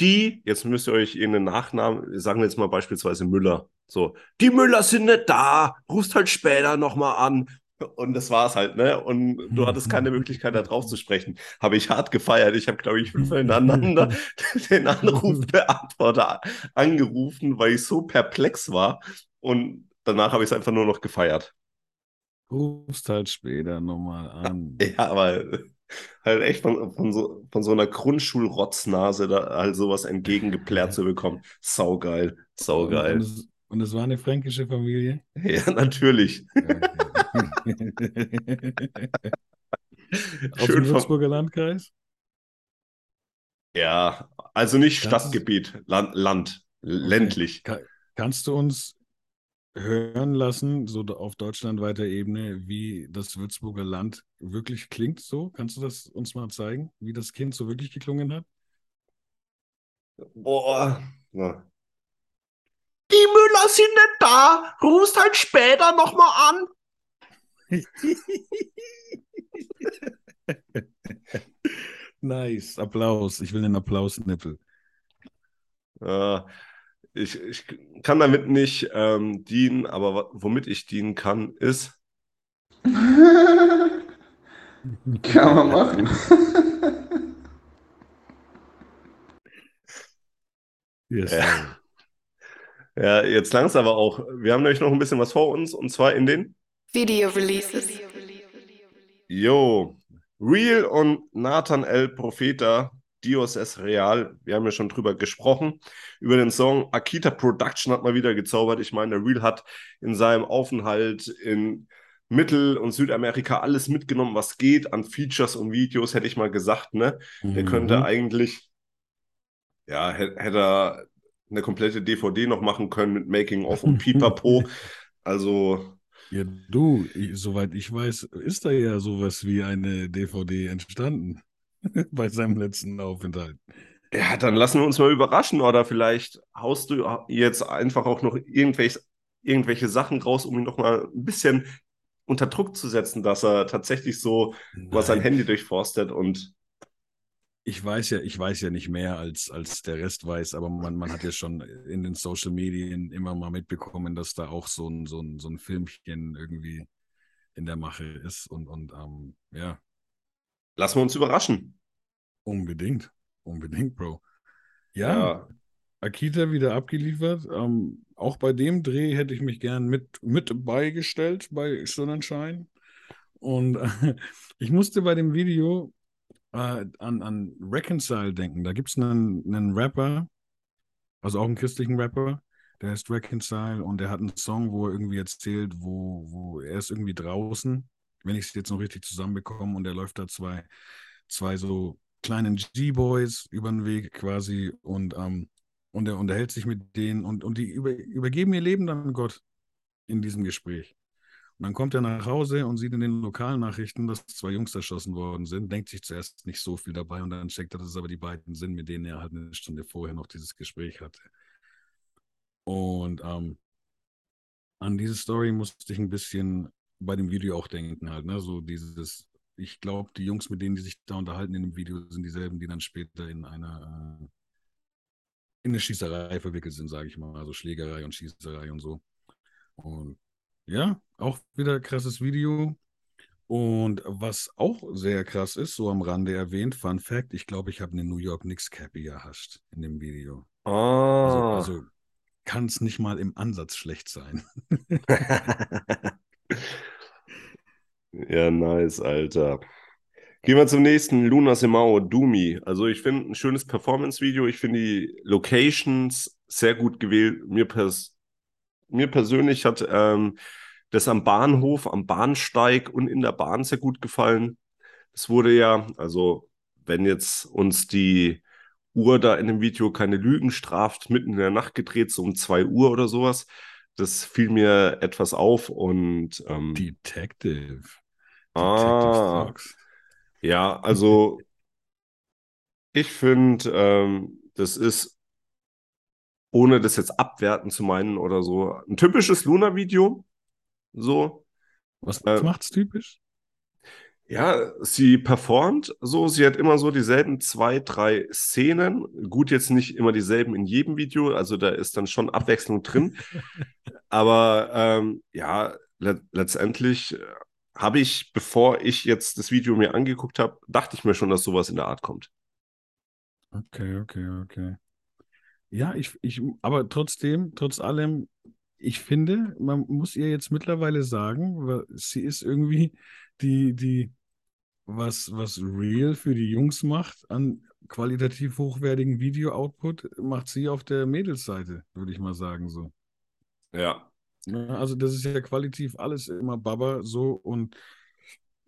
Speaker 2: Die, jetzt müsst ihr euch irgendeinen Nachnamen, sagen wir jetzt mal beispielsweise Müller. So, die Müller sind nicht da, rufst halt später nochmal an. Und das war's halt, ne? Und du hattest keine Möglichkeit, da drauf zu sprechen. Habe ich hart gefeiert. Ich habe, glaube ich, fünfmal hintereinander den Anrufbeantworter angerufen, weil ich so perplex war. Und danach habe ich es einfach nur noch gefeiert.
Speaker 3: Rufst halt später nochmal an.
Speaker 2: Ja, aber halt echt von, von, so, von so einer Grundschulrotznase da halt sowas entgegengeplärt zu bekommen. Saugeil, saugeil.
Speaker 3: Und, und, es, und war eine fränkische Familie?
Speaker 2: Ja, natürlich. Okay.
Speaker 3: Aus dem Würzburger Landkreis?
Speaker 2: Ja, also nicht kannst Stadtgebiet, Land, Land ländlich.
Speaker 3: Kann, kannst du uns hören lassen, so auf deutschlandweiter Ebene, wie das Würzburger Land wirklich klingt so? Kannst du das uns mal zeigen, wie das Kind so wirklich geklungen hat?
Speaker 2: Boah. Ja. Die Müller sind nicht da. Rufst halt später nochmal an.
Speaker 3: nice, Applaus. Ich will einen Applausnippel.
Speaker 2: Äh, ich, ich kann damit nicht ähm, dienen, aber womit ich dienen kann, ist.
Speaker 5: Kann man machen.
Speaker 3: Yes,
Speaker 2: Ja. Ja, jetzt langsam aber auch. Wir haben nämlich noch ein bisschen was vor uns und zwar in den
Speaker 1: Video Releases.
Speaker 2: Yo, Real und Nathan El Profeta, Dios es Real. Wir haben ja schon drüber gesprochen. Über den Song Akita Production hat mal wieder gezaubert. Ich meine, Real hat in seinem Aufenthalt in Mittel- und Südamerika alles mitgenommen, was geht an Features und Videos, hätte ich mal gesagt, ne? Der
Speaker 3: Mhm.
Speaker 2: könnte eigentlich, ja, hätte hätte er eine komplette DVD noch machen können mit Making of und Pipapo. Also,
Speaker 3: Ja, du, ich, soweit ich weiß, ist da ja sowas wie eine DVD entstanden bei seinem letzten Aufenthalt.
Speaker 2: ja, dann lassen wir uns mal überraschen oder vielleicht haust du jetzt einfach auch noch irgendwelche, irgendwelche Sachen raus, um ihn noch mal ein bisschen unter Druck zu setzen, dass er tatsächlich so mal sein
Speaker 3: Nein.
Speaker 2: Handy durchforstet und
Speaker 3: Ich weiß ja, ich weiß ja nicht mehr als, als der Rest weiß, aber man, man hat ja schon in den Social Medien immer mal mitbekommen, dass da auch so ein, so ein, so ein Filmchen irgendwie in der Mache ist. Und, und ähm, ja,
Speaker 2: lassen wir uns überraschen.
Speaker 3: unbedingt. Unbedingt, Bro. Ja,
Speaker 2: Ja,
Speaker 3: Akita wieder abgeliefert. Ähm, auch bei dem Dreh hätte ich mich gern mit, mit beigestellt bei Sonnenschein. Und äh, ich musste bei dem Video äh, an, an Reconcile denken. Da gibt es einen, einen Rapper, also auch einen christlichen Rapper, der heißt Reconcile und der hat einen Song, wo er irgendwie erzählt, wo, wo er ist irgendwie draußen, wenn ich es jetzt noch richtig zusammenbekomme, und er läuft da zwei, zwei so kleinen G-Boys über den Weg quasi und, ähm, und er unterhält sich mit denen und, und die über, übergeben ihr Leben dann Gott in diesem Gespräch. Und dann kommt er nach Hause und sieht in den Lokalnachrichten, dass zwei Jungs erschossen worden sind, denkt sich zuerst nicht so viel dabei und dann checkt er, dass es aber die beiden sind, mit denen er halt eine Stunde vorher noch dieses Gespräch hatte. Und ähm, an diese Story musste ich ein bisschen bei dem Video auch denken, halt, ne? So dieses, ich glaube, die Jungs, mit denen die sich da unterhalten in dem Video, sind dieselben, die dann später in einer äh, in eine Schießerei verwickelt sind, sage ich mal. Also Schlägerei und Schießerei und so. Und ja, auch wieder krasses Video. Und was auch sehr krass ist, so am Rande erwähnt, Fun Fact, ich glaube, ich habe eine New York Knicks Cappy erhascht in dem Video. Also,
Speaker 2: Ah.
Speaker 3: also kann es nicht mal im Ansatz schlecht sein.
Speaker 2: Ja, nice, Alter. Gehen wir zum nächsten, Luna Semao, Dumi. Also ich finde ein schönes Performance-Video. Ich finde die Locations sehr gut gewählt. Mir, pers mir persönlich hat ähm, das am Bahnhof, am Bahnsteig und in der Bahn sehr gut gefallen. Es wurde ja, also wenn jetzt uns die Uhr da in dem Video keine Lügen straft, mitten in der Nacht gedreht, so um 2 Uhr oder sowas. Das fiel mir etwas auf und ähm,
Speaker 3: Detective. Detective
Speaker 2: Ah. Ja, also ich finde, ähm, das ist, ohne das jetzt abwerten zu meinen oder so, ein typisches Luna-Video. So,
Speaker 3: Was
Speaker 2: Äh,
Speaker 3: macht's typisch?
Speaker 2: ja, sie performt so, sie hat immer so dieselben zwei, drei Szenen. Gut, jetzt nicht immer dieselben in jedem Video, also da ist dann schon Abwechslung drin. Aber ähm, ja, le letztendlich äh, habe ich, bevor ich jetzt das Video mir angeguckt habe, dachte ich mir schon, dass sowas in der Art kommt.
Speaker 3: Okay, okay, okay. Ja, ich, ich, aber trotzdem, trotz allem, ich finde, man muss ihr jetzt mittlerweile sagen, sie ist irgendwie die, die, was, was Real für die Jungs macht an qualitativ hochwertigen Video-Output, macht sie auf der Mädelsseite, würde ich mal sagen, so.
Speaker 2: Ja.
Speaker 3: Ne, Also das ist ja qualitativ alles immer Baba so und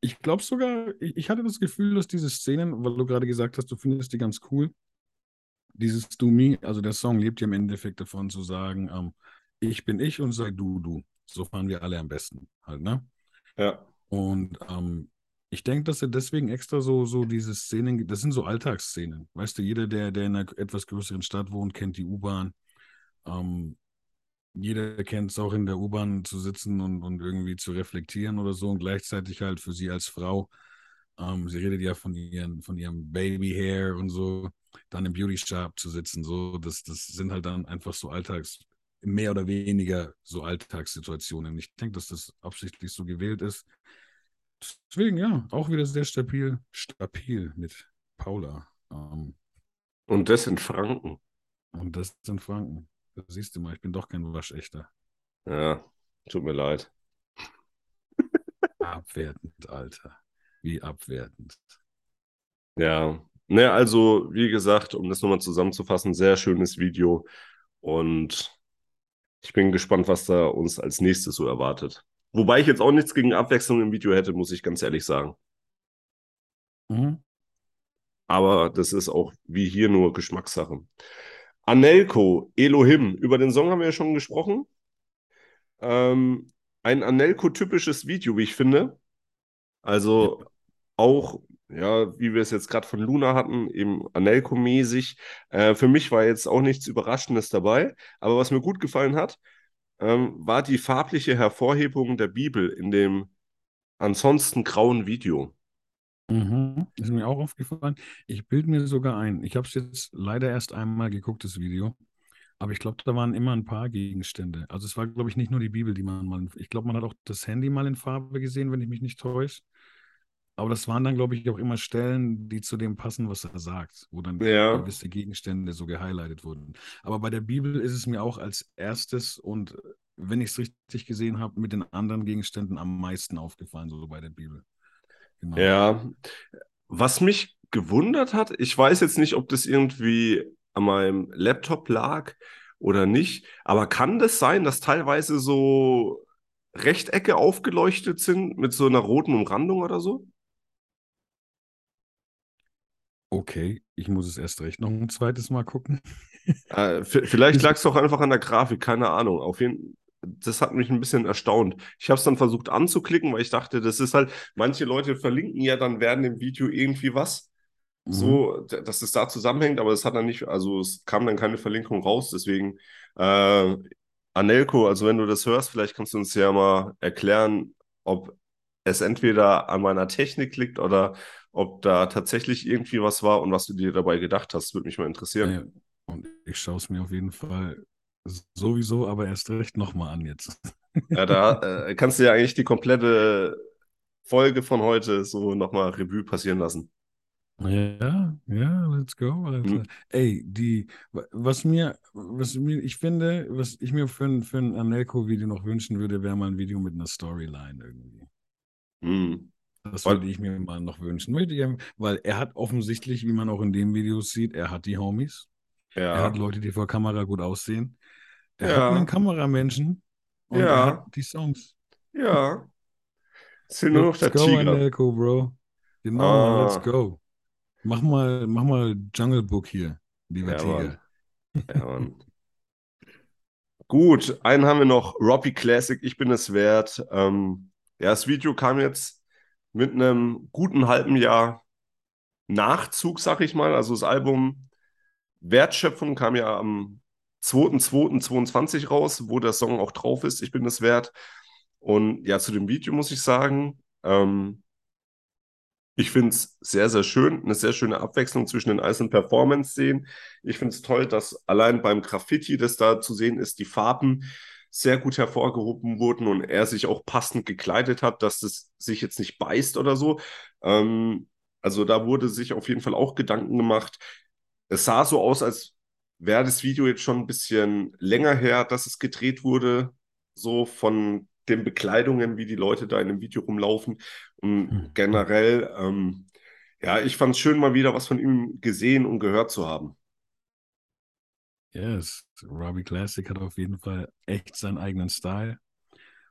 Speaker 3: ich glaube sogar, ich, ich hatte das Gefühl, dass diese Szenen, weil du gerade gesagt hast, du findest die ganz cool, dieses Du Me, also der Song lebt ja im Endeffekt davon zu sagen, ähm, ich bin ich und sei du du. So fahren wir alle am besten halt, ne?
Speaker 2: Ja.
Speaker 3: Und ähm, ich denke, dass er deswegen extra so, so diese Szenen, das sind so Alltagsszenen. Weißt du, jeder, der, der in einer etwas größeren Stadt wohnt, kennt die U-Bahn. Ähm, jeder kennt es auch in der U-Bahn zu sitzen und, und irgendwie zu reflektieren oder so und gleichzeitig halt für sie als Frau Ähm, sie redet ja von, ihren, von ihrem Baby Hair und so, dann im Beauty Shop zu sitzen, so, das, das sind halt dann einfach so Alltags, mehr oder weniger so Alltagssituationen. Ich denke, dass das absichtlich so gewählt ist. Deswegen, ja, auch wieder sehr stabil, stabil mit Paula. Ähm,
Speaker 2: und das in Franken.
Speaker 3: Und das in Franken. Das siehst du mal, ich bin doch kein Waschechter.
Speaker 2: Ja, tut mir leid.
Speaker 3: Abwertend, Alter. Wie abwertend.
Speaker 2: Ja, ne, also wie gesagt, um das nochmal zusammenzufassen, sehr schönes Video und ich bin gespannt, was da uns als nächstes so erwartet. Wobei ich jetzt auch nichts gegen Abwechslung im Video hätte, muss ich ganz ehrlich sagen.
Speaker 3: Mhm.
Speaker 2: Aber das ist auch wie hier nur Geschmackssache. Anelko, Elohim, über den Song haben wir ja schon gesprochen. Ähm, ein Anelko-typisches Video, wie ich finde. Also auch, ja, wie wir es jetzt gerade von Luna hatten, eben Anelko-mäßig. Äh, für mich war jetzt auch nichts Überraschendes dabei. Aber was mir gut gefallen hat, ähm, war die farbliche Hervorhebung der Bibel in dem ansonsten grauen Video.
Speaker 3: Mhm. Ist mir auch aufgefallen. Ich bilde mir sogar ein. Ich habe es jetzt leider erst einmal geguckt, das Video. Aber ich glaube, da waren immer ein paar Gegenstände. Also es war, glaube ich, nicht nur die Bibel, die man mal. Ich glaube, man hat auch das Handy mal in Farbe gesehen, wenn ich mich nicht täusche. Aber das waren dann, glaube ich, auch immer Stellen, die zu dem passen, was er sagt, wo dann
Speaker 2: ja.
Speaker 3: gewisse Gegenstände so gehighlightet wurden. Aber bei der Bibel ist es mir auch als erstes und wenn ich es richtig gesehen habe, mit den anderen Gegenständen am meisten aufgefallen, so bei der Bibel.
Speaker 2: Genau. Ja, was mich gewundert hat, ich weiß jetzt nicht, ob das irgendwie an meinem Laptop lag oder nicht, aber kann das sein, dass teilweise so Rechtecke aufgeleuchtet sind mit so einer roten Umrandung oder so?
Speaker 3: Okay, ich muss es erst recht noch ein zweites Mal gucken.
Speaker 2: Äh, vielleicht lag es doch einfach an der Grafik, keine Ahnung. Auf jeden das hat mich ein bisschen erstaunt. Ich habe es dann versucht anzuklicken, weil ich dachte, das ist halt, manche Leute verlinken ja dann während dem Video irgendwie was, mhm. so, dass es da zusammenhängt, aber es hat dann nicht, also es kam dann keine Verlinkung raus, deswegen, äh, Anelko, also wenn du das hörst, vielleicht kannst du uns ja mal erklären, ob es entweder an meiner Technik liegt oder ob da tatsächlich irgendwie was war und was du dir dabei gedacht hast, würde mich mal interessieren. Ja,
Speaker 3: und ich schaue es mir auf jeden Fall sowieso, aber erst recht nochmal an jetzt.
Speaker 2: Ja, da äh, kannst du ja eigentlich die komplette Folge von heute so nochmal Revue passieren lassen.
Speaker 3: Ja, ja, let's go. Alter. Mhm. Ey, die, was mir, was mir, ich finde, was ich mir für ein, für ein Anelko-Video noch wünschen würde, wäre mal ein Video mit einer Storyline irgendwie.
Speaker 2: Mhm.
Speaker 3: Das würde ich mir mal noch wünschen. Weil er hat offensichtlich, wie man auch in dem Video sieht, er hat die Homies.
Speaker 2: Ja.
Speaker 3: Er hat Leute, die vor Kamera gut aussehen. Er
Speaker 2: ja.
Speaker 3: hat einen Kameramenschen. Und
Speaker 2: ja.
Speaker 3: er hat die Songs.
Speaker 2: Ja. Es sind nur noch der
Speaker 3: go,
Speaker 2: Tiger.
Speaker 3: Anelko, Bro. Genau,
Speaker 2: Ah.
Speaker 3: let's go. Mach mal, mach mal Jungle Book hier, lieber
Speaker 2: Ja,
Speaker 3: Tiger.
Speaker 2: Ja, Mann. Gut, einen haben wir noch, Robbie Classic, ich bin es wert. Ähm, ja, das Video kam jetzt mit einem guten halben Jahr Nachzug, sag ich mal. Also das Album Wertschöpfung kam ja am 2.2.22 raus, wo der Song auch drauf ist, ich bin es wert. Und ja, zu dem Video muss ich sagen, ähm, ich finde es sehr, sehr schön, eine sehr schöne Abwechslung zwischen den einzelnen Performance-Szenen. Ich finde es toll, dass allein beim Graffiti, das da zu sehen ist, die Farben sehr gut hervorgehoben wurden und er sich auch passend gekleidet hat, dass es sich jetzt nicht beißt oder so. Ähm, also da wurde sich auf jeden Fall auch Gedanken gemacht. Es sah so aus, als wäre das Video jetzt schon ein bisschen länger her, dass es gedreht wurde, so von den Bekleidungen, wie die Leute da in dem Video rumlaufen. Und
Speaker 3: Hm.
Speaker 2: generell, ähm, ja, ich fand es schön, mal wieder was von ihm gesehen und gehört zu haben.
Speaker 3: Yes, Robbie Classic hat auf jeden Fall echt seinen eigenen Style.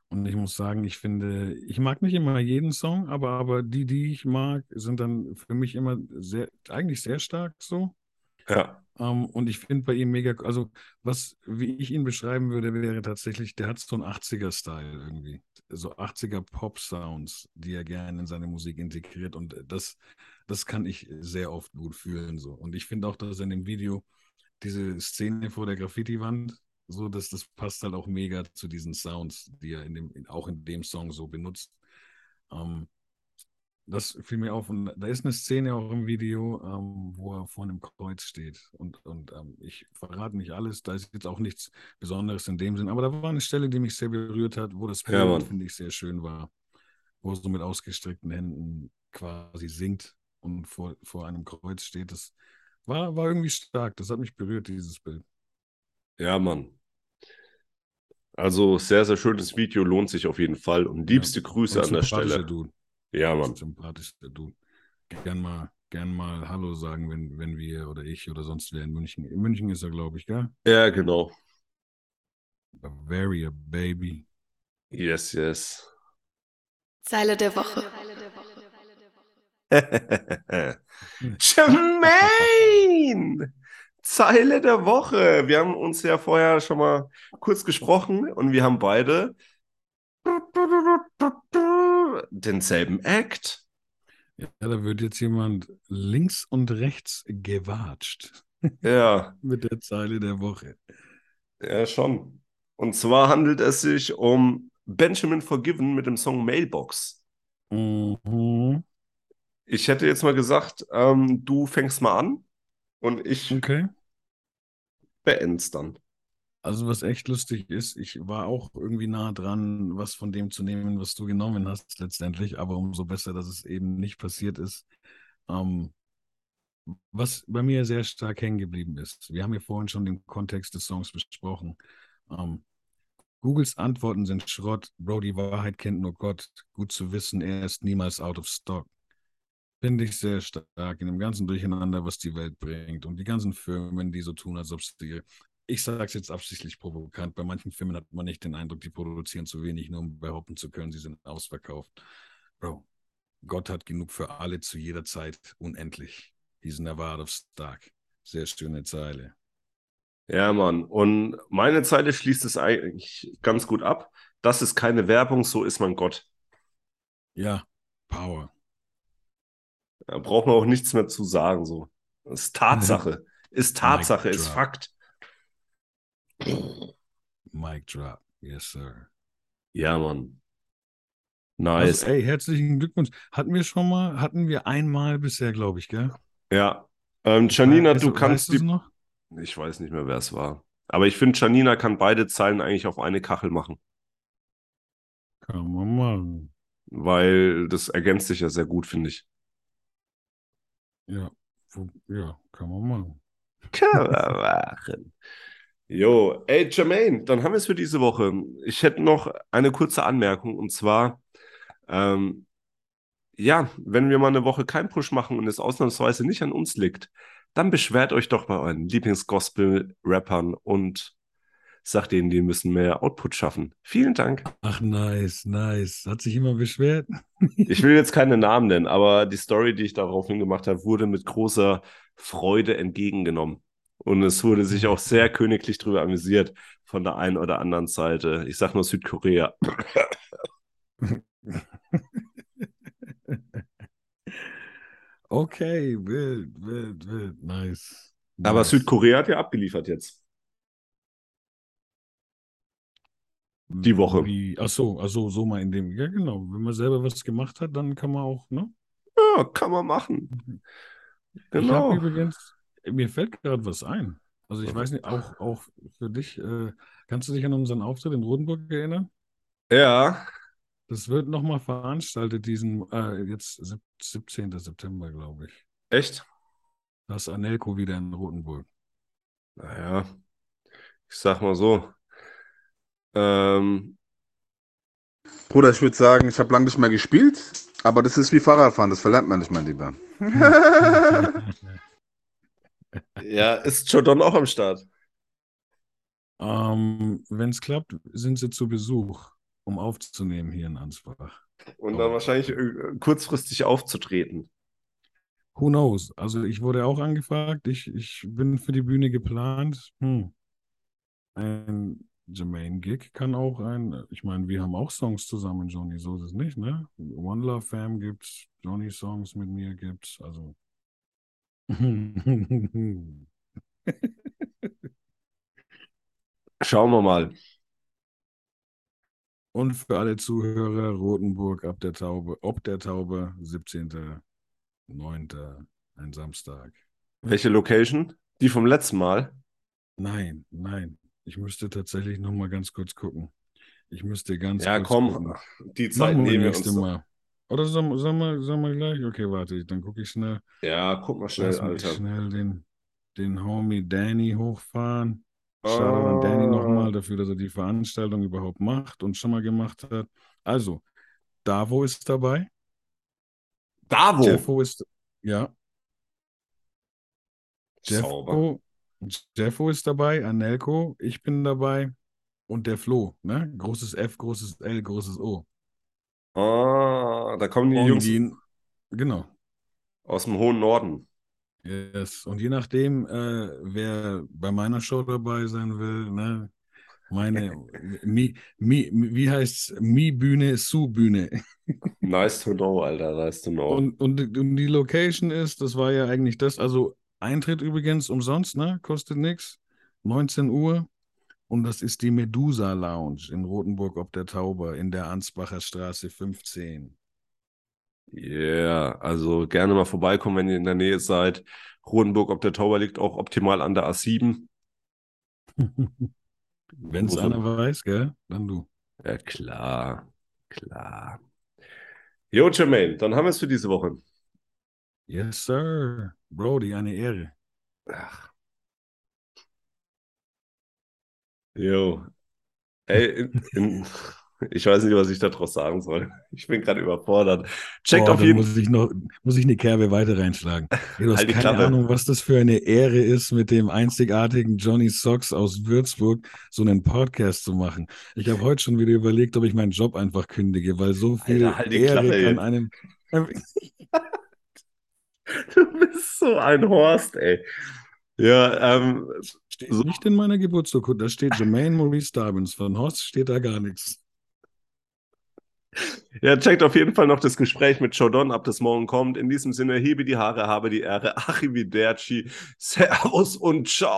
Speaker 3: Und ich muss sagen, ich finde, ich mag nicht immer jeden Song, aber, aber die, die ich mag, sind dann für mich immer sehr, eigentlich sehr stark so.
Speaker 2: Ja.
Speaker 3: Ähm, und ich finde bei ihm mega, also was, wie ich ihn beschreiben würde, wäre tatsächlich, der hat so einen 80er-Style irgendwie. So 80er Pop-Sounds, die er gerne in seine Musik integriert. Und das, das kann ich sehr oft gut fühlen. So. Und ich finde auch, dass in dem Video diese Szene vor der Graffiti-Wand, so dass das passt halt auch mega zu diesen Sounds, die er in dem, auch in dem Song so benutzt. Ähm, das fiel mir auf. Und da ist eine Szene auch im Video, ähm, wo er vor einem Kreuz steht. Und, und ähm, ich verrate nicht alles, da ist jetzt auch nichts Besonderes in dem Sinn. Aber da war eine Stelle, die mich sehr berührt hat, wo das
Speaker 2: Ja,
Speaker 3: Bild,
Speaker 2: Mann.
Speaker 3: finde ich, sehr schön war. Wo er so mit ausgestreckten Händen quasi singt und vor, vor einem Kreuz steht. Das war, war irgendwie stark. Das hat mich berührt, dieses Bild.
Speaker 2: Ja, Mann. Also sehr, sehr schönes Video, lohnt sich auf jeden Fall. Und liebste Grüße
Speaker 3: Und
Speaker 2: an der
Speaker 3: sympathischer
Speaker 2: Stelle.
Speaker 3: Dude.
Speaker 2: Ja, Mann.
Speaker 3: Sympathischer Dude. Gern mal, gern mal Hallo sagen, wenn, wenn wir oder ich oder sonst wer in München. In München ist er, glaube ich, gell?
Speaker 2: Ja, genau.
Speaker 3: Bavaria, Baby.
Speaker 2: Yes, yes.
Speaker 1: Zeile der Woche.
Speaker 2: Jermaine! Zeile der Woche. Wir haben uns ja vorher schon mal kurz gesprochen und wir haben beide denselben Act.
Speaker 3: Ja, da wird jetzt jemand links und rechts gewatscht
Speaker 2: Ja,
Speaker 3: mit der Zeile der Woche.
Speaker 2: ja, schon. Und zwar handelt es sich um Benjamin Forgiven mit dem Song Mailbox.
Speaker 3: Mhm.
Speaker 2: Ich hätte jetzt mal gesagt, ähm, du fängst mal an und ich
Speaker 3: Okay.
Speaker 2: beend's dann.
Speaker 3: Also was echt lustig ist, ich war auch irgendwie nah dran, was von dem zu nehmen, was du genommen hast letztendlich, aber umso besser, dass es eben nicht passiert ist. Ähm, was bei mir sehr stark hängen geblieben ist, wir haben ja vorhin schon den Kontext des Songs besprochen. Ähm, Googles Antworten sind Schrott, Bro, die Wahrheit kennt nur Gott. Gut zu wissen, er ist niemals out of stock. Finde ich sehr stark in dem ganzen Durcheinander, was die Welt bringt und die ganzen Firmen, die so tun, als ob sie ich sage es jetzt absichtlich provokant, bei manchen Firmen hat man nicht den Eindruck, die produzieren zu wenig, nur um behaupten zu können, sie sind ausverkauft. Bro, Gott hat genug für alle zu jeder Zeit, unendlich. He's never out of stock. Sehr schöne Zeile.
Speaker 2: Ja, Mann. Und meine Zeile schließt es eigentlich ganz gut ab. Das ist keine Werbung, so ist man Gott.
Speaker 3: Ja, Power.
Speaker 2: Da braucht man auch nichts mehr zu sagen. So. Das ist Tatsache. Ist Tatsache, ist. Fakt.
Speaker 3: Mic drop. Yes, sir.
Speaker 2: Ja, Mann. Nice.
Speaker 3: Also, ey, herzlichen Glückwunsch. Hatten wir schon mal, hatten wir einmal bisher, glaube ich, gell?
Speaker 2: Ja. Ähm, Janina,
Speaker 3: Weißt
Speaker 2: du kannst die.
Speaker 3: noch?
Speaker 2: Ich weiß nicht mehr, wer es war. Aber ich finde, Janina kann beide Zeilen eigentlich auf eine Kachel machen.
Speaker 3: Kann man machen.
Speaker 2: Weil das ergänzt sich ja sehr gut, finde ich.
Speaker 3: Ja, ja, kann man machen.
Speaker 2: Kann man machen. Jo, ey, Jermaine, dann haben wir es für diese Woche. Ich hätte noch eine kurze Anmerkung und zwar, ähm, ja, wenn wir mal eine Woche kein Push machen und es ausnahmsweise nicht an uns liegt, dann beschwert euch doch bei euren Lieblings-Gospel-Rappern und sagt denen, die müssen mehr Output schaffen. Vielen Dank.
Speaker 3: Ach, nice, nice. Hat sich jemand beschwert?
Speaker 2: Ich will jetzt keine Namen nennen, aber die Story, die ich daraufhin gemacht habe, wurde mit großer Freude entgegengenommen. Und es wurde sich auch sehr königlich drüber amüsiert von der einen oder anderen Seite. Ich sag nur Südkorea.
Speaker 3: Okay, wild, wild, wild, nice.
Speaker 2: Aber
Speaker 3: nice.
Speaker 2: Südkorea hat ja abgeliefert jetzt. Die Woche.
Speaker 3: Wie, ach so, ach so, so mal in dem, ja genau, wenn man selber was gemacht hat, dann kann man auch, ne?
Speaker 2: Ja, kann man machen.
Speaker 3: Ich
Speaker 2: Genau.
Speaker 3: habe übrigens, mir fällt gerade was ein. Also ich weiß nicht, auch, auch für dich, äh, kannst du dich an unseren Auftritt in Rotenburg erinnern?
Speaker 2: Ja,
Speaker 3: Das wird nochmal veranstaltet, diesen, äh, jetzt sieb- 17. September, glaube ich.
Speaker 2: echt?
Speaker 3: Da ist Anelco wieder in Rotenburg.
Speaker 2: Naja, ich sag mal so. Ähm,
Speaker 5: Bruder, ich würde sagen, ich habe lange nicht mehr gespielt, aber das ist wie Fahrradfahren, das verlernt man nicht, mein Lieber.
Speaker 2: ja, ist Jordan auch am Start?
Speaker 3: Ähm, wenn es klappt, sind sie zu Besuch, um aufzunehmen hier in Ansbach.
Speaker 2: Und dann wahrscheinlich äh, kurzfristig aufzutreten.
Speaker 3: Who knows? Also ich wurde auch angefragt, ich, ich bin für die Bühne geplant. Hm. Ein Jermaine-Gig kann auch ein, ich meine, wir haben auch Songs zusammen, Johnny, so ist es nicht, ne? One Love Fam gibt's, Johnny-Songs mit mir gibt's, also.
Speaker 2: Schauen wir mal.
Speaker 3: Und für alle Zuhörer, Rotenburg ab der Taube, ob der Taube, 17.09., ein Samstag.
Speaker 2: Welche Location? Die vom letzten Mal?
Speaker 3: Nein, nein. Ich müsste tatsächlich noch mal ganz kurz gucken. Ich müsste ganz
Speaker 2: Ja,
Speaker 3: kurz
Speaker 2: komm,
Speaker 3: gucken.
Speaker 2: die Zeit nehmen wir uns.
Speaker 3: Mal. Oder sollen wir, sollen wir gleich? Okay, warte, dann gucke ich schnell.
Speaker 2: Ja, guck mal schnell,
Speaker 3: Lass
Speaker 2: Alter.
Speaker 3: schnell den, den Homie Danny hochfahren. Shoutout an Danny nochmal
Speaker 2: Ah,
Speaker 3: dafür, dass er die Veranstaltung überhaupt macht und schon mal gemacht hat. Also, Davo ist dabei.
Speaker 2: Davo.
Speaker 3: Jeffo ist, ja. Jeffo, Jeffo ist dabei, Anelko, ich bin dabei und der Flo, ne? Großes F, großes L, großes O.
Speaker 2: Ah, da kommen die
Speaker 3: Und
Speaker 2: Jungs
Speaker 3: die, genau.
Speaker 2: aus dem hohen Norden.
Speaker 3: Yes. Und je nachdem, äh, wer bei meiner Show dabei sein will, ne? Meine, mi, mi, wie heißt's? Mi-Bühne, Su-Bühne.
Speaker 2: Nice to know, Alter, nice to know.
Speaker 3: Und, und, und die Location ist, das war ja eigentlich das, also Eintritt übrigens umsonst, ne? Kostet nichts. 19 Uhr. Und das ist die Medusa Lounge in Rothenburg ob der Tauber in der Ansbacher Straße 15.
Speaker 2: Yeah, also gerne mal vorbeikommen, wenn ihr in der Nähe seid. Rodenburg ob der Tauber liegt auch optimal an der A7.
Speaker 3: Wenn es einer weiß, gell? Dann du.
Speaker 2: Ja, klar, klar. Jo, Jermaine, dann haben wir es für diese Woche.
Speaker 3: Yes, sir. Brody, eine Ehre.
Speaker 2: Ach. Jo. Ey, in, in, ich weiß nicht, was ich daraus sagen soll. Ich bin gerade überfordert. Checkt
Speaker 3: Oh,
Speaker 2: auf jeden
Speaker 3: muss ich noch, muss ich eine Kerbe weiter reinschlagen. Ey, du hast
Speaker 2: Halt
Speaker 3: keine
Speaker 2: Klappe.
Speaker 3: Ahnung, was das für eine Ehre ist, mit dem einzigartigen Johnny Socks aus Würzburg so einen Podcast zu machen. Ich habe heute schon wieder überlegt, ob ich meinen Job einfach kündige, weil so viel
Speaker 2: Alter, halt
Speaker 3: Ehre
Speaker 2: Klappe
Speaker 3: kann einem.
Speaker 2: Du bist so ein Horst, ey. Ja, ähm,
Speaker 3: Steht
Speaker 2: So.
Speaker 3: nicht in meiner Geburtsurkunde. Da steht Jermaine Maurice Dobbins. Von Horst steht da gar nichts.
Speaker 2: ja, checkt auf jeden Fall noch das Gespräch mit Jodon ab, das morgen kommt. In diesem Sinne, hebe die Haare, habe die Ehre. Arrivederci, Servus und Ciao.